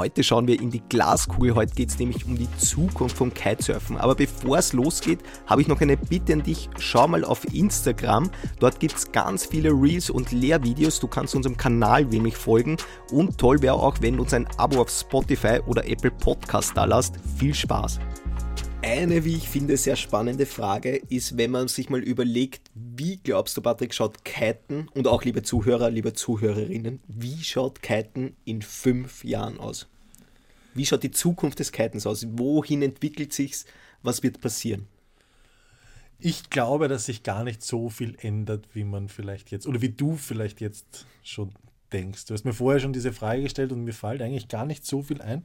Heute schauen wir in die Glaskugel. Heute geht es nämlich um die Zukunft vom Kitesurfen. Aber bevor es losgeht, habe ich noch eine Bitte an dich. Schau mal auf Instagram. Dort gibt es ganz viele Reels und Lehrvideos. Du kannst unserem Kanal nämlich folgen. Und toll wäre auch, wenn du uns ein Abo auf Spotify oder Apple Podcast da lässt. Viel Spaß! Eine, wie ich finde, sehr spannende Frage ist, wenn man sich mal überlegt, wie glaubst du, Patrick, schaut Kiten und auch liebe Zuhörer, liebe Zuhörerinnen, wie schaut Kiten in fünf Jahren aus? Wie schaut die Zukunft des Kitens aus? Wohin entwickelt sich's? Was wird passieren? Ich glaube, dass sich gar nicht so viel ändert, wie man vielleicht jetzt, oder wie du vielleicht jetzt schon denkst. Du hast mir vorher schon diese Frage gestellt und mir fällt eigentlich gar nicht so viel ein.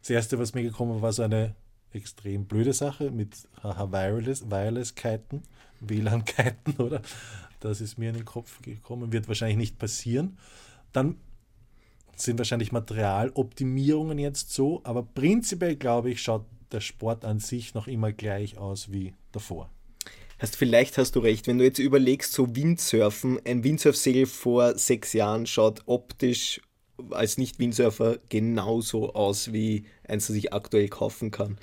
Das erste, was mir gekommen war, war so eine extrem blöde Sache mit haha, Wireless, Wireless-Kiten, WLAN-Kiten, oder? Das ist mir in den Kopf gekommen, wird wahrscheinlich nicht passieren. Dann sind wahrscheinlich Materialoptimierungen jetzt so, aber prinzipiell glaube ich, schaut der Sport an sich noch immer gleich aus wie davor. Hast, vielleicht hast du recht, wenn du jetzt überlegst, so Windsurfen, ein Windsurfsegel vor sechs Jahren schaut optisch als Nicht-Windsurfer genauso aus wie eins, das ich aktuell kaufen kann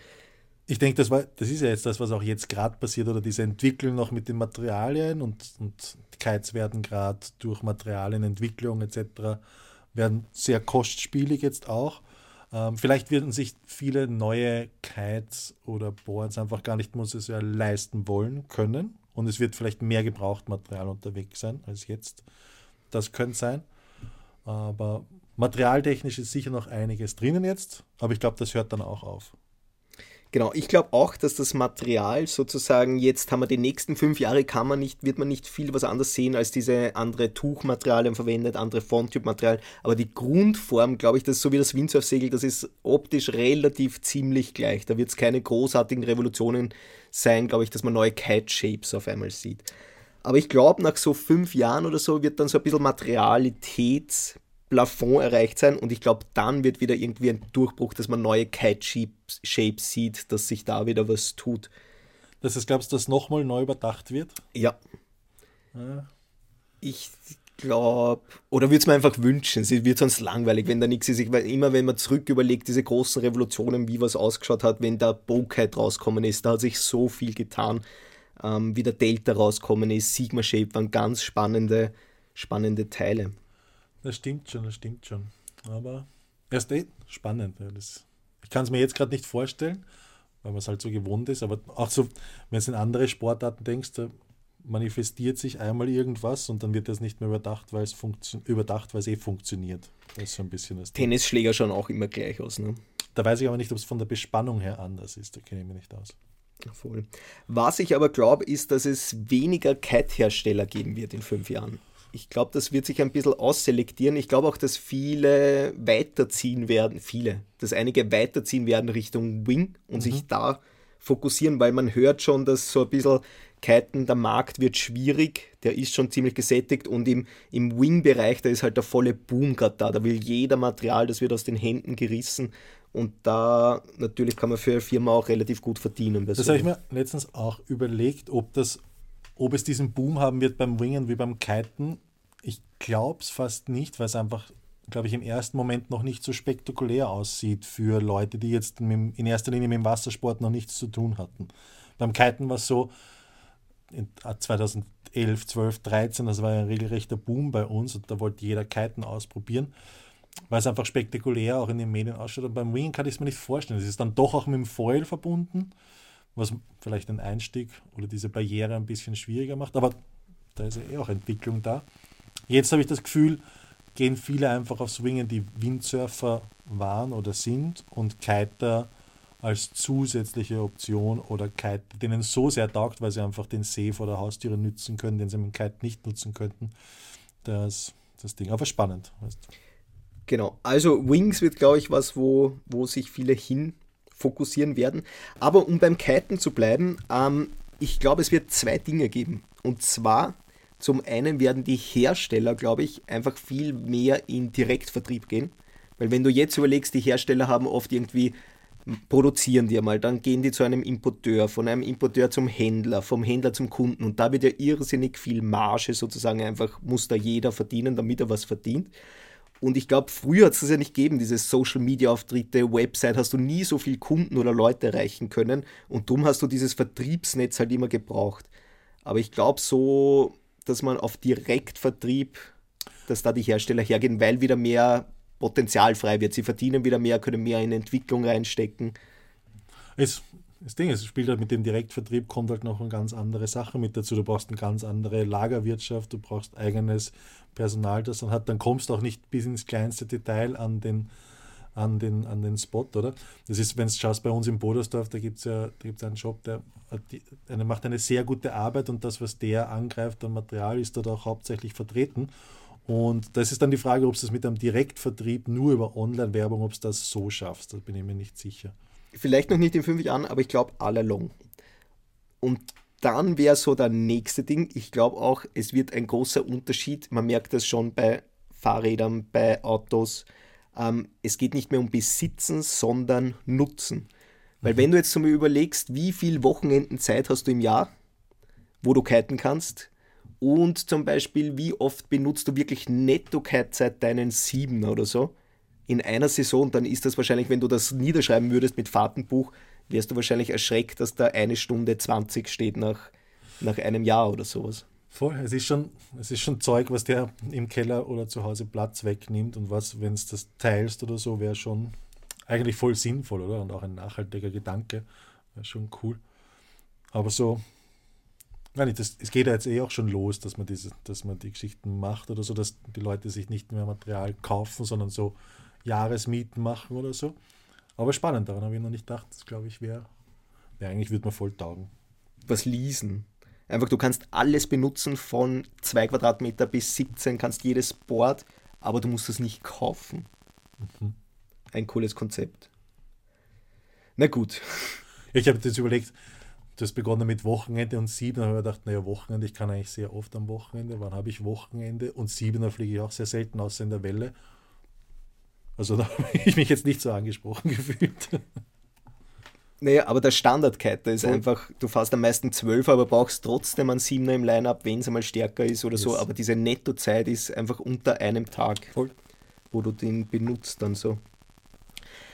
ich denke, das, das ist ja jetzt das, was auch jetzt gerade passiert, oder diese Entwicklung noch mit den Materialien und, und Kites werden gerade durch Materialienentwicklung etc. werden sehr kostspielig jetzt auch. Ähm, vielleicht werden sich viele neue Kites oder Boards einfach gar nicht mehr leisten wollen können und es wird vielleicht mehr Gebrauchtmaterial unterwegs sein als jetzt. Das könnte sein. Aber materialtechnisch ist sicher noch einiges drinnen jetzt, aber ich glaube, das hört dann auch auf. Genau, ich glaube auch, dass das Material sozusagen, jetzt haben wir die nächsten fünf Jahre, kann man nicht, wird man nicht viel was anderes sehen als diese andere Tuchmaterialien verwendet, andere Fronttyp-Material, aber die Grundform, glaube ich, das ist so wie das Windsurfsegel, das ist optisch relativ ziemlich gleich. Da wird es keine großartigen Revolutionen sein, glaube ich, dass man neue Kite-Shapes auf einmal sieht. Aber ich glaube, nach so fünf Jahren oder so wird dann so ein bisschen Materialität Plafond erreicht sein und ich glaube, dann wird wieder irgendwie ein Durchbruch, dass man neue Kite-Shapes sieht, dass sich da wieder was tut. Das heißt, glaubst du, dass nochmal neu überdacht wird? Ja. ja. Ich glaube, oder würde es mir einfach wünschen, es wird sonst langweilig, wenn da nichts ist. Ich, immer wenn man zurück überlegt, diese großen Revolutionen, wie was ausgeschaut hat, wenn da Bowkite rauskommen ist, da hat sich so viel getan. Ähm, wie der Delta rauskommen ist, Sigma Shape waren ganz spannende, spannende Teile. Das stimmt schon, das stimmt schon. Aber erst eh spannend. Ja, das, ich kann es mir jetzt gerade nicht vorstellen, weil man es halt so gewohnt ist. Aber auch so, wenn du in andere Sportarten denkst, da manifestiert sich einmal irgendwas und dann wird das nicht mehr überdacht, weil es überdacht, weil es eh funktioniert. Das ist so ein bisschen das. Tennisschläger schauen auch immer gleich aus, ne? Da weiß ich aber nicht, ob es von der Bespannung her anders ist. Da kenne ich mich nicht aus. Voll. Was ich aber glaube, ist, dass es weniger Kite-Hersteller geben wird in fünf Jahren ich glaube, das wird sich ein bisschen ausselektieren. Ich glaube auch, dass viele weiterziehen werden, viele, dass einige weiterziehen werden Richtung Wing und mhm. sich da fokussieren, weil man hört schon, dass so ein bisschen Kiten, der Markt wird schwierig, der ist schon ziemlich gesättigt und im, im Wing-Bereich, da ist halt der volle Boom gerade da. Da will jeder Material, das wird aus den Händen gerissen und da natürlich kann man für eine Firma auch relativ gut verdienen. Das habe ich mir letztens auch überlegt, ob das ob es diesen Boom haben wird beim Wingen wie beim Kiten, ich glaube es fast nicht, weil es einfach, glaube ich, im ersten Moment noch nicht so spektakulär aussieht für Leute, die jetzt mit, in erster Linie mit dem Wassersport noch nichts zu tun hatten. Beim Kiten war es so, in 2011, 12, 13, das war ein regelrechter Boom bei uns und da wollte jeder Kiten ausprobieren, weil es einfach spektakulär auch in den Medien ausschaut. Und beim Wingen kann ich es mir nicht vorstellen. Es ist dann doch auch mit dem Foil verbunden was vielleicht den Einstieg oder diese Barriere ein bisschen schwieriger macht. Aber da ist ja eh auch Entwicklung da. Jetzt habe ich das Gefühl, gehen viele einfach auf Swingen, die Windsurfer waren oder sind und Kiter als zusätzliche Option oder Kite, denen so sehr taugt, weil sie einfach den See vor der Haustüre nützen können, den sie mit dem Kite nicht nutzen könnten. Das, das Ding. Aber spannend. Weißt. Genau. Also Wings wird, glaube ich, was, wo, wo sich viele hin fokussieren werden. Aber um beim Kiten zu bleiben, ähm, ich glaube, es wird zwei Dinge geben. Und zwar, zum einen werden die Hersteller, glaube ich, einfach viel mehr in Direktvertrieb gehen. Weil wenn du jetzt überlegst, die Hersteller haben oft irgendwie, produzieren die einmal, dann gehen die zu einem Importeur, von einem Importeur zum Händler, vom Händler zum Kunden. Und da wird ja irrsinnig viel Marge sozusagen einfach, muss da jeder verdienen, damit er was verdient. Und ich glaube, früher hat es ja nicht gegeben, diese Social-Media-Auftritte, Website, hast du nie so viel Kunden oder Leute erreichen können. Und darum hast du dieses Vertriebsnetz halt immer gebraucht. Aber ich glaube so, dass man auf Direktvertrieb, dass da die Hersteller hergehen, weil wieder mehr Potenzial frei wird. Sie verdienen wieder mehr, können mehr in Entwicklung reinstecken. Es, das Ding ist, es spielt halt mit dem Direktvertrieb, kommt halt noch eine ganz andere Sache mit dazu. Du brauchst eine ganz andere Lagerwirtschaft, du brauchst eigenes Personal, das dann hat, dann kommst du auch nicht bis ins kleinste Detail an den, an den, an den Spot, oder? Das ist, wenn du schaust, bei uns in Bodersdorf, da gibt es ja da gibt's einen Shop, der, der macht eine sehr gute Arbeit und das, was der angreift an Material, ist dort auch hauptsächlich vertreten. Und das ist dann die Frage, ob es das mit einem Direktvertrieb nur über Online-Werbung, ob es das so schaffst. Da bin ich mir nicht sicher. Vielleicht noch nicht in fünf Jahren, aber ich glaube all along. Und dann wäre so der nächste Ding. Ich glaube auch, es wird ein großer Unterschied. Man merkt das schon bei Fahrrädern, bei Autos. Ähm, es geht nicht mehr um Besitzen, sondern Nutzen. Weil mhm. wenn du jetzt Beispiel überlegst, wie viel Wochenenden Zeit hast du im Jahr, wo du kiten kannst, und zum Beispiel, wie oft benutzt du wirklich netto seit deinen Siebener oder so in einer Saison, dann ist das wahrscheinlich, wenn du das niederschreiben würdest mit Fahrtenbuch, wärst du wahrscheinlich erschreckt, dass da eine Stunde 20 steht nach, nach einem Jahr oder sowas. Voll, es ist, schon, es ist schon Zeug, was der im Keller oder zu Hause Platz wegnimmt und was, wenn es das teilst oder so, wäre schon eigentlich voll sinnvoll, oder? Und auch ein nachhaltiger Gedanke. Wäre schon cool. Aber so, Nein, das, es geht ja jetzt eh auch schon los, dass man, diese, dass man die Geschichten macht oder so, dass die Leute sich nicht mehr Material kaufen, sondern so Jahresmieten machen oder so. Aber spannend, daran habe ich noch nicht gedacht. Das glaube ich wäre, wär, eigentlich würde man voll taugen. Was leasen. Einfach, du kannst alles benutzen von 2 Quadratmeter bis 17, kannst jedes Board, aber du musst es nicht kaufen. Mhm. Ein cooles Konzept. Na gut. Ich habe jetzt überlegt, das begonnen mit Wochenende und Siebener. habe ich gedacht, naja, Wochenende, ich kann eigentlich sehr oft am Wochenende. Wann habe ich Wochenende? Und Siebener fliege ich auch sehr selten, außer in der Welle. Also da habe ich mich jetzt nicht so angesprochen gefühlt. Naja, aber der Standardkite ist Voll. einfach, du fährst am meisten 12, aber brauchst trotzdem einen 7er im Line-Up, wenn es einmal stärker ist oder yes. so. Aber diese Nettozeit ist einfach unter einem Tag, Voll. wo du den benutzt dann so.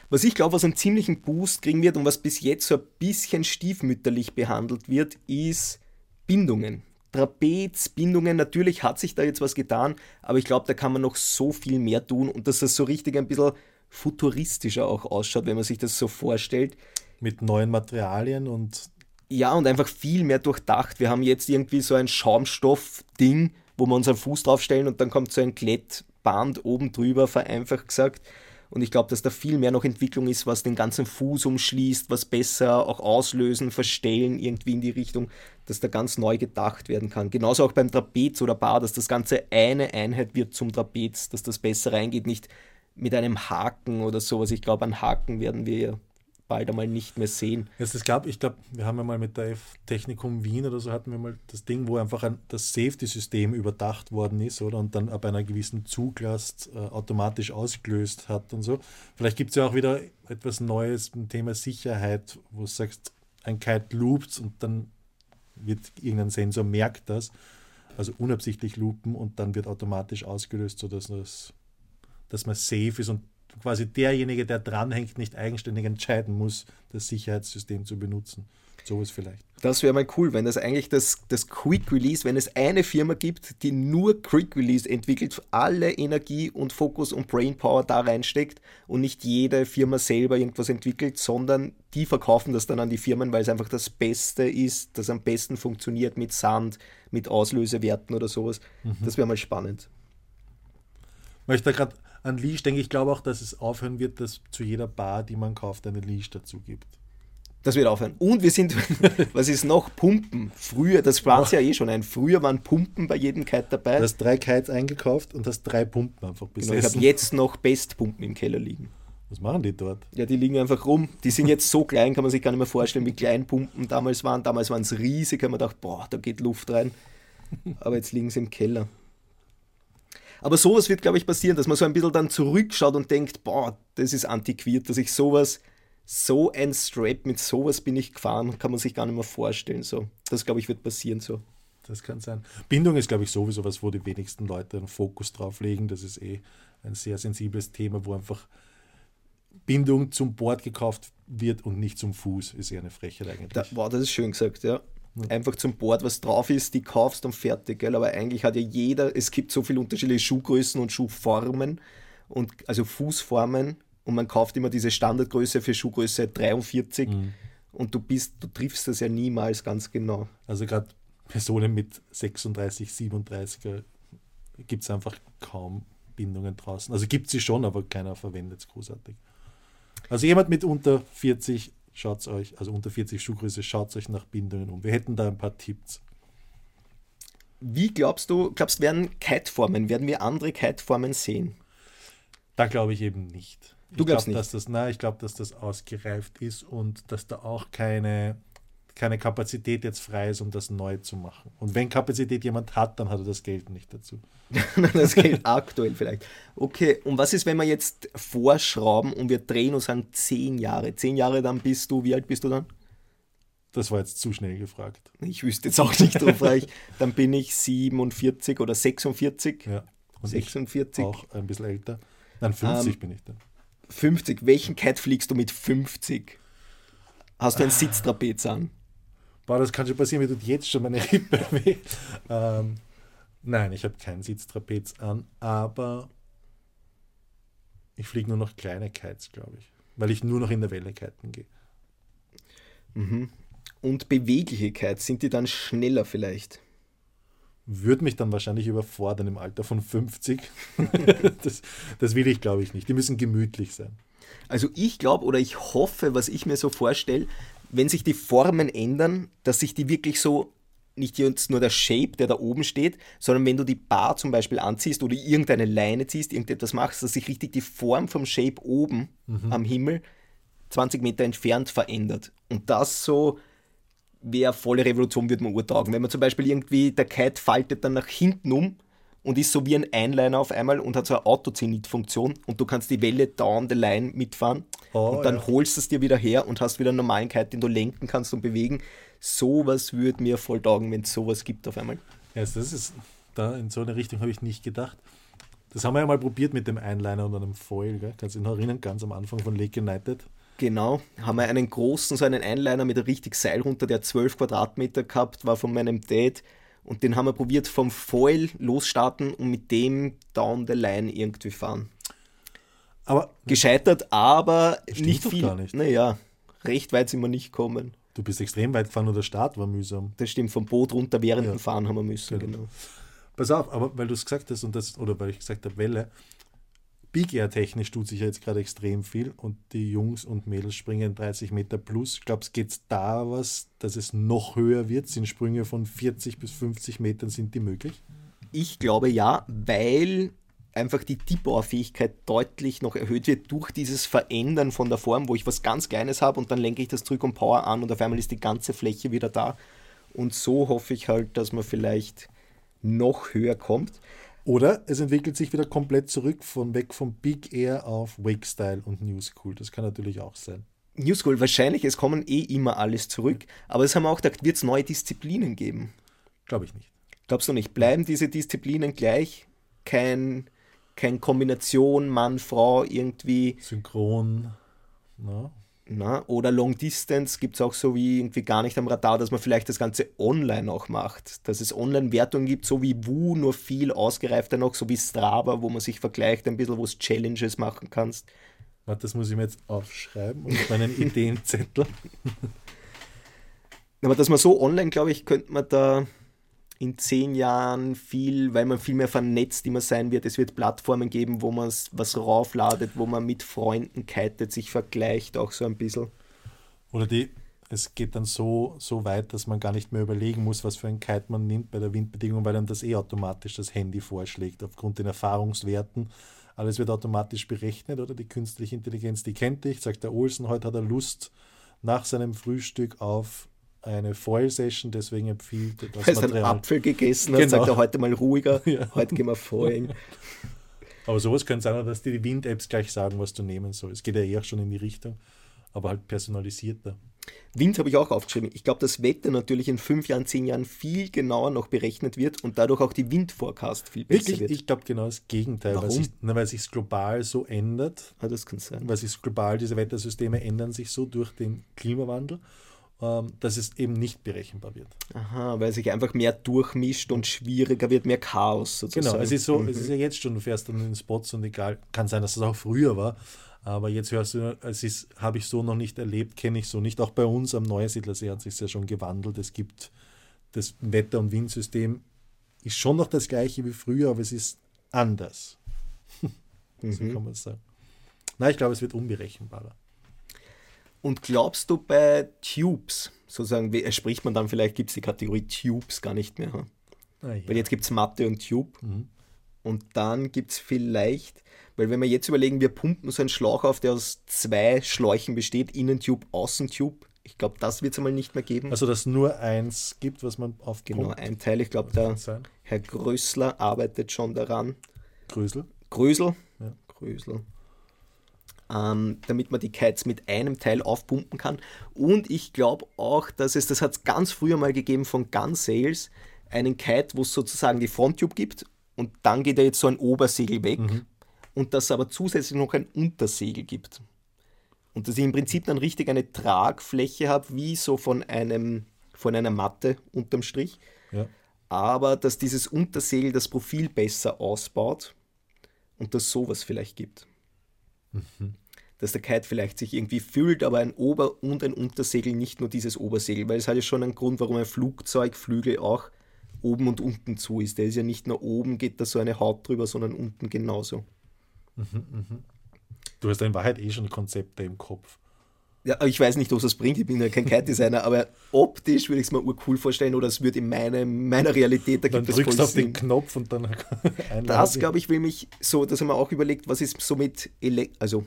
Was ich glaube, was einen ziemlichen Boost kriegen wird und was bis jetzt so ein bisschen stiefmütterlich behandelt wird, ist Bindungen. Trapezbindungen, natürlich hat sich da jetzt was getan, aber ich glaube, da kann man noch so viel mehr tun und dass das so richtig ein bisschen futuristischer auch ausschaut, wenn man sich das so vorstellt. Mit neuen Materialien und. Ja, und einfach viel mehr durchdacht. Wir haben jetzt irgendwie so ein Schaumstoff-Ding, wo wir unseren Fuß draufstellen und dann kommt so ein Klettband oben drüber, vereinfacht gesagt. Und ich glaube, dass da viel mehr noch Entwicklung ist, was den ganzen Fuß umschließt, was besser auch auslösen, verstellen, irgendwie in die Richtung, dass da ganz neu gedacht werden kann. Genauso auch beim Trapez oder Bar, dass das Ganze eine Einheit wird zum Trapez, dass das besser reingeht, nicht mit einem Haken oder sowas. Ich glaube, an Haken werden wir bald einmal nicht mehr sehen. Es gab, ich glaube, wir haben ja mal mit der Technikum Wien oder so hatten wir mal das Ding, wo einfach ein, das Safety-System überdacht worden ist, oder? Und dann ab einer gewissen Zuglast äh, automatisch ausgelöst hat und so. Vielleicht gibt es ja auch wieder etwas Neues im Thema Sicherheit, wo du sagst, ein Kite loopt und dann wird irgendein Sensor merkt das, also unabsichtlich loopen und dann wird automatisch ausgelöst, sodass das, dass man safe ist und quasi derjenige, der dranhängt, nicht eigenständig entscheiden muss, das Sicherheitssystem zu benutzen. So ist vielleicht. Das wäre mal cool, wenn das eigentlich das, das Quick Release, wenn es eine Firma gibt, die nur Quick Release entwickelt, alle Energie und Fokus und Brainpower da reinsteckt und nicht jede Firma selber irgendwas entwickelt, sondern die verkaufen das dann an die Firmen, weil es einfach das Beste ist, das am besten funktioniert mit Sand, mit Auslösewerten oder sowas. Mhm. Das wäre mal spannend. Weil ich da gerade an Leash denke, ich glaube auch, dass es aufhören wird, dass zu jeder Bar, die man kauft, eine Leash dazu gibt. Das wird aufhören. Und wir sind, was ist noch? Pumpen. Früher, das war es ja eh schon ein. Früher waren Pumpen bei jedem Kite dabei. Du hast drei Kites eingekauft und hast drei Pumpen einfach besessen. Genau, ich habe jetzt noch Bestpumpen im Keller liegen. Was machen die dort? Ja, die liegen einfach rum. Die sind jetzt so klein, kann man sich gar nicht mehr vorstellen, wie klein Pumpen damals waren. Damals waren es riesig, haben wir gedacht, boah, da geht Luft rein. Aber jetzt liegen sie im Keller. Aber sowas wird, glaube ich, passieren, dass man so ein bisschen dann zurückschaut und denkt, boah, das ist antiquiert, dass ich sowas, so ein Strap mit sowas bin ich gefahren, kann man sich gar nicht mehr vorstellen. So. Das, glaube ich, wird passieren so. Das kann sein. Bindung ist, glaube ich, sowieso was, wo die wenigsten Leute einen Fokus drauf legen. Das ist eh ein sehr sensibles Thema, wo einfach Bindung zum Board gekauft wird und nicht zum Fuß, ist eher eine Frechheit eigentlich. Da, wow, das ist schön gesagt, ja. Einfach zum Board, was drauf ist, die kaufst und fertig, gell? Aber eigentlich hat ja jeder, es gibt so viele unterschiedliche Schuhgrößen und Schuhformen und also Fußformen und man kauft immer diese Standardgröße für Schuhgröße 43 mhm. und du bist, du triffst das ja niemals ganz genau. Also gerade Personen mit 36, 37er gibt es einfach kaum Bindungen draußen. Also gibt sie schon, aber keiner verwendet es großartig. Also jemand mit unter 40, schaut euch, also unter 40 Schuhgröße, schaut euch nach Bindungen um. Wir hätten da ein paar Tipps. Wie glaubst du, glaubst werden Kiteformen, werden wir andere Kiteformen sehen? Da glaube ich eben nicht. Du glaubst glaub, nicht? Dass das, nein, ich glaube, dass das ausgereift ist und dass da auch keine keine Kapazität jetzt frei ist, um das neu zu machen. Und wenn Kapazität jemand hat, dann hat er das Geld nicht dazu. das Geld aktuell vielleicht. Okay, und was ist, wenn wir jetzt vorschrauben und wir drehen und sagen zehn Jahre? Zehn Jahre, dann bist du, wie alt bist du dann? Das war jetzt zu schnell gefragt. Ich wüsste jetzt auch nicht drauf, ich, dann bin ich 47 oder 46. Ja. Und 46. auch ein bisschen älter. Nein, 50 ähm, bin ich dann. 50. Welchen Cat fliegst du mit 50? Hast du ein Sitztrapez an? Boah, das kann schon passieren, mir tut jetzt schon meine Rippe weh. Ähm, nein, ich habe keinen Sitztrapez an, aber ich fliege nur noch kleine Kites, glaube ich, weil ich nur noch in der Welle kiten gehe. Mhm. Und Beweglichkeit, sind die dann schneller vielleicht? Würde mich dann wahrscheinlich überfordern im Alter von 50. das, das will ich, glaube ich, nicht. Die müssen gemütlich sein. Also ich glaube oder ich hoffe, was ich mir so vorstelle, wenn sich die Formen ändern, dass sich die wirklich so, nicht jetzt nur der Shape, der da oben steht, sondern wenn du die Bar zum Beispiel anziehst oder irgendeine Leine ziehst, irgendetwas machst, dass sich richtig die Form vom Shape oben mhm. am Himmel 20 Meter entfernt verändert. Und das so wäre volle Revolution, würde man urtaugen. Wenn man zum Beispiel irgendwie, der Kite faltet dann nach hinten um und ist so wie ein Einliner auf einmal und hat so eine Autozenit-Funktion und du kannst die Welle down the line mitfahren oh, und dann ja. holst du es dir wieder her und hast wieder eine Normalität, den du lenken kannst und bewegen. Sowas würde mir voll taugen, wenn es sowas gibt auf einmal. Ja, das ist, da in so eine Richtung habe ich nicht gedacht. Das haben wir ja mal probiert mit dem Einliner und einem Foil, gell? kannst du dich noch erinnern, ganz am Anfang von Lake United. Genau, haben wir einen großen, so einen Einliner mit richtig Seil runter, der 12 Quadratmeter gehabt war von meinem Dad und den haben wir probiert vom Foil losstarten und mit dem down the line irgendwie fahren. Aber gescheitert, aber nicht viel. Gar nicht. Naja, recht weit sind wir nicht gekommen. Du bist extrem weit gefahren und der Start war mühsam. Das stimmt, vom Boot runter während ja. dem Fahren haben wir müssen, genau. genau. Pass auf, aber weil du es gesagt hast und das, oder weil ich gesagt habe, Welle, Big Air technisch tut sich ja jetzt gerade extrem viel und die Jungs und Mädels springen 30 Meter plus. Du, geht es da was, dass es noch höher wird? Sind Sprünge von 40 bis 50 Metern, sind die möglich? Ich glaube ja, weil einfach die Tiefbaufähigkeit deutlich noch erhöht wird durch dieses Verändern von der Form, wo ich was ganz Kleines habe und dann lenke ich das zurück und Power an und auf einmal ist die ganze Fläche wieder da. Und so hoffe ich halt, dass man vielleicht noch höher kommt. Oder es entwickelt sich wieder komplett zurück von weg vom Big Air auf Wake Style und New School. Das kann natürlich auch sein. New School, wahrscheinlich, es kommen eh immer alles zurück. Aber das haben wir auch gedacht, wird es neue Disziplinen geben? Glaube ich nicht. Glaubst du nicht? Bleiben diese Disziplinen gleich? Kein, kein Kombination Mann, Frau, irgendwie. Synchron. Na? Na, oder Long Distance gibt es auch so wie irgendwie gar nicht am Radar, dass man vielleicht das Ganze online auch macht. Dass es Online-Wertungen gibt, so wie Wu, nur viel ausgereifter noch, so wie Strava, wo man sich vergleicht ein bisschen, wo es Challenges machen kannst. Warte, das muss ich mir jetzt aufschreiben und meinen Ideenzettel. Aber dass man so online, glaube ich, könnte man da in zehn Jahren viel, weil man viel mehr vernetzt immer sein wird. Es wird Plattformen geben, wo man was raufladet, wo man mit Freunden kitet, sich vergleicht, auch so ein bisschen. Oder die, es geht dann so, so weit, dass man gar nicht mehr überlegen muss, was für ein Kite man nimmt bei der Windbedingung, weil dann das eh automatisch das Handy vorschlägt, aufgrund den Erfahrungswerten. Alles wird automatisch berechnet, oder die künstliche Intelligenz, die kennt dich, sagt der Olsen, heute hat er Lust nach seinem Frühstück auf eine Foil-Session, deswegen empfiehlt das Weil Material. einen Apfel gegessen hat, genau. sagt er heute mal ruhiger, ja. heute gehen wir foilen. Aber sowas könnte sein, dass die Wind-Apps gleich sagen, was du nehmen sollst. Es geht ja eher schon in die Richtung, aber halt personalisierter. Wind habe ich auch aufgeschrieben. Ich glaube, dass Wetter natürlich in fünf Jahren, zehn Jahren viel genauer noch berechnet wird und dadurch auch die Windforecast viel besser Wirklich? wird. Ich glaube genau das Gegenteil, weil Warum? sich, na, weil sich global so ändert, ah, das kann sein. weil sich global diese Wettersysteme ändern sich so durch den Klimawandel, dass es eben nicht berechenbar wird. Aha, weil sich einfach mehr durchmischt und schwieriger wird, mehr Chaos sozusagen. Genau, es ist so, Mhm. es ist ja jetzt schon, du fährst dann in den Spots und egal, kann sein, dass das auch früher war, aber jetzt hörst du, es ist, habe ich so noch nicht erlebt, kenne ich so nicht. Auch bei uns am Neusiedlersee hat sich ja schon gewandelt. Es gibt das Wetter- und Windsystem ist schon noch das gleiche wie früher, aber es ist anders. so Mhm. kann man es sagen. Nein, ich glaube, es wird unberechenbarer. Und glaubst du bei Tubes, sozusagen, wie spricht man dann vielleicht, gibt es die Kategorie Tubes gar nicht mehr? Hm? Ah, ja. Weil jetzt gibt es Matte und Tube. Mhm. Und dann gibt es vielleicht, weil wenn wir jetzt überlegen, wir pumpen so einen Schlauch auf, der aus zwei Schläuchen besteht, Innentube, Außentube. Ich glaube, das wird es einmal nicht mehr geben. Also, dass nur eins gibt, was man auf genau, ein Teil. Ich glaube, der. Herr Größler arbeitet schon daran. Grösel. Grösel. Ja. Grösel. Ähm, damit man die Kites mit einem Teil aufpumpen kann. Und ich glaube auch, dass es, das hat es ganz früher mal gegeben von Gun Sales, einen Kite, wo es sozusagen die Fronttube gibt und dann geht da jetzt so ein Obersegel weg und dass es aber zusätzlich noch ein Untersegel gibt. Und dass ich im Prinzip dann richtig eine Tragfläche habe, wie so von einem von einer Matte unterm Strich Ja. aber dass dieses Untersegel das Profil besser ausbaut und dass sowas vielleicht gibt. Dass der Kite vielleicht sich irgendwie füllt, aber ein Ober- und ein Untersegel, nicht nur dieses Obersegel, weil es hat ja schon einen Grund, warum ein Flugzeugflügel auch oben und unten zu ist. Der ist ja nicht nur oben, geht da so eine Haut drüber, sondern unten genauso. Du hast in Wahrheit eh schon Konzepte im Kopf. Ja, ich weiß nicht, es das bringt, ich bin ja kein Kite-Designer, aber optisch würde ich es mir urcool vorstellen oder es wird in meine, meiner Realität, da Dann gibt es drückst auf den. Knopf und dann Das, glaube ich, will mich so, dass haben wir auch überlegt, was ist so mit ele also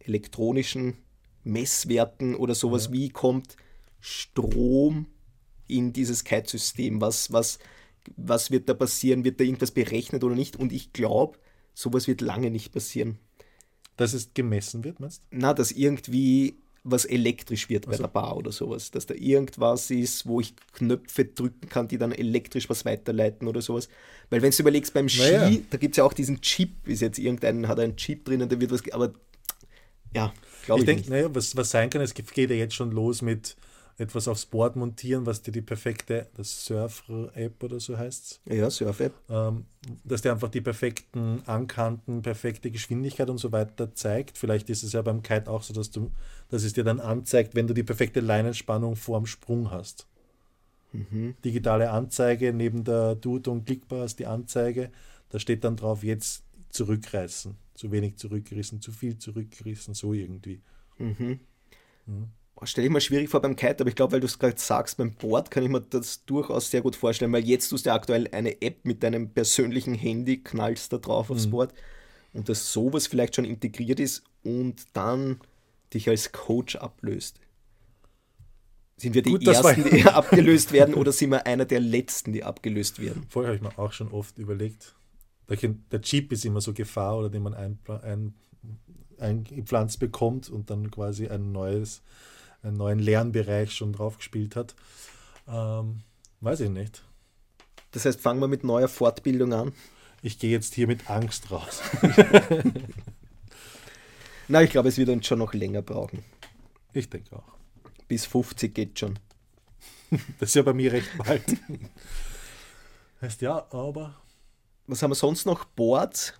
elektronischen Messwerten oder sowas, wie kommt Strom in dieses Kite-System? Was, was, was wird da passieren? Wird da irgendwas berechnet oder nicht? Und ich glaube, sowas wird lange nicht passieren. Dass es gemessen wird, meinst Na, dass irgendwie was elektrisch wird bei Also. der Bar oder sowas. Dass da irgendwas ist, wo ich Knöpfe drücken kann, die dann elektrisch was weiterleiten oder sowas. Weil wenn du überlegst, beim Ski, Naja. da gibt es ja auch diesen Chip, ist jetzt irgendein, hat einen Chip drinnen, der wird was, aber ja, glaube Ich ich, denke, nicht. naja, was, was sein kann, es geht ja jetzt schon los mit etwas aufs Board montieren, was dir die perfekte, das Surfer-App oder so heißt Ja, Surf-App. ähm, dass dir einfach die perfekten Ankanten, perfekte Geschwindigkeit und so weiter zeigt. Vielleicht ist es ja beim Kite auch so, dass, du, dass es dir dann anzeigt, wenn du die perfekte Leinenspannung vorm Sprung hast. Digitale Anzeige neben der Dude und Klickbar ist die Anzeige. Da steht dann drauf, jetzt zurückreißen. Zu wenig zurückgerissen, zu viel zurückgerissen, so irgendwie. Oh, Stelle ich mir schwierig vor beim Kite, aber ich glaube, weil du es gerade sagst, beim Board kann ich mir das durchaus sehr gut vorstellen, weil jetzt tust du ja aktuell eine App mit deinem persönlichen Handy, knallst da drauf Mhm. aufs Board und dass sowas vielleicht schon integriert ist und dann dich als Coach ablöst. Sind wir die Gut, Ersten, die abgelöst werden oder sind wir einer der Letzten, die abgelöst werden? Vorher habe ich mir auch schon oft überlegt, der Chip ist immer so Gefahr oder den man einpla- ein, eingepflanzt bekommt und dann quasi ein neues, einen neuen Lernbereich schon draufgespielt hat. Ähm, weiß ich nicht. Das heißt, fangen wir mit neuer Fortbildung an. Ich gehe jetzt hier mit Angst raus. Na, ich glaube, es wird uns schon noch länger brauchen. Ich denke auch. Bis 50 geht schon. Das ist ja bei mir recht bald. heißt ja, aber was haben wir sonst noch? Boards.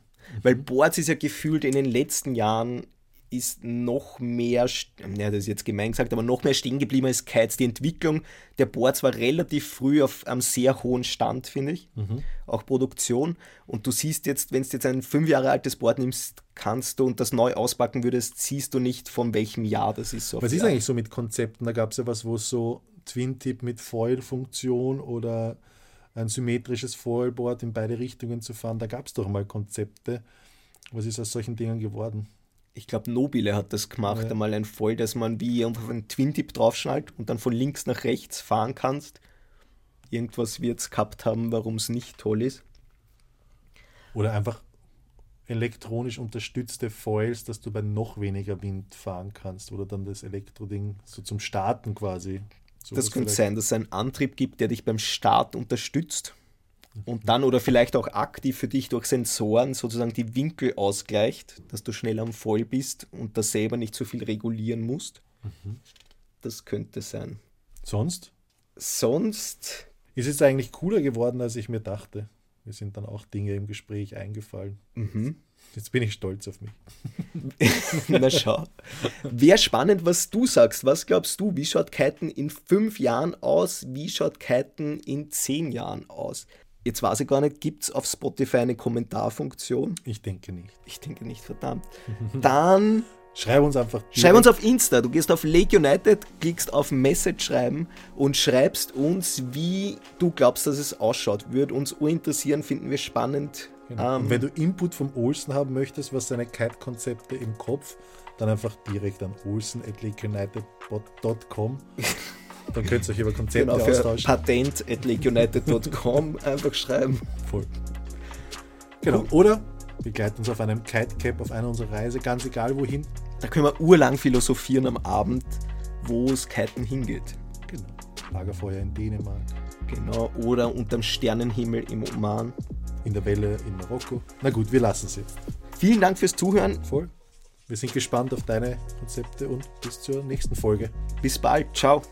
Weil Mhm. Boards ist ja gefühlt in den letzten Jahren ist noch mehr, st- ja, das ist jetzt gemein gesagt, aber noch mehr stehen geblieben als Kites. Die Entwicklung der Boards war relativ früh auf einem sehr hohen Stand, finde ich. Mhm. Auch Produktion. Und du siehst jetzt, wenn du jetzt ein fünf Jahre altes Board nimmst, kannst du und das neu auspacken würdest, siehst du nicht von welchem Jahr das ist. So was ist Jahr. eigentlich so mit Konzepten? Da gab es ja was, wo so Twin-Tip mit Foil-Funktion oder ein symmetrisches Foilboard in beide Richtungen zu fahren. Da gab es doch mal Konzepte. Was ist aus solchen Dingen geworden? Ich glaube, Nobile hat das gemacht, Ja. einmal ein Voll, dass man wie auf einen Twin-Tip draufschnallt und dann von links nach rechts fahren kannst. Irgendwas wird es gehabt haben, warum es nicht toll ist. Oder einfach elektronisch unterstützte Foils, dass du bei noch weniger Wind fahren kannst oder dann das Elektroding so zum Starten quasi. So das könnte sein, dass es einen Antrieb gibt, der dich beim Start unterstützt und dann oder vielleicht auch aktiv für dich durch Sensoren sozusagen die Winkel ausgleicht, dass du schnell am Voll bist und das selber nicht so viel regulieren musst. Mhm. Das könnte sein. Sonst? Sonst. Ist es eigentlich cooler geworden, als ich mir dachte. Mir sind dann auch Dinge im Gespräch eingefallen. Mhm. Jetzt bin ich stolz auf mich. Na schau. Wäre spannend, was du sagst. Was glaubst du, wie schaut Kiten in fünf Jahren aus? Wie schaut Kiten in zehn Jahren aus? Jetzt weiß ich gar nicht, gibt es auf Spotify eine Kommentarfunktion? Ich denke nicht. Ich denke nicht, verdammt. Dann. Schreib uns einfach. Schreib uns auf Insta. Du gehst auf Lake United, klickst auf Message schreiben und schreibst uns, wie du glaubst, dass es ausschaut. Würde uns urinteressieren, finden wir spannend. Genau. Ähm, wenn du Input vom Olsen haben möchtest, was seine Kite-Konzepte im Kopf, dann einfach direkt an olsen.lakeunited.com Dann könnt ihr euch über Konzepte genau, austauschen. patent.leagueunited.com einfach schreiben. Voll. Genau. Oder begleiten uns auf einem Kitecap auf einer unserer Reise, ganz egal wohin. Da können wir urlang philosophieren am Abend, wo es Kiten hingeht. Genau. Lagerfeuer in Dänemark. Genau. Oder unterm Sternenhimmel im Oman. In der Welle in Marokko. Na gut, wir lassen es jetzt. Vielen Dank fürs Zuhören. Voll. Wir sind gespannt auf deine Konzepte und bis zur nächsten Folge. Bis bald. Ciao.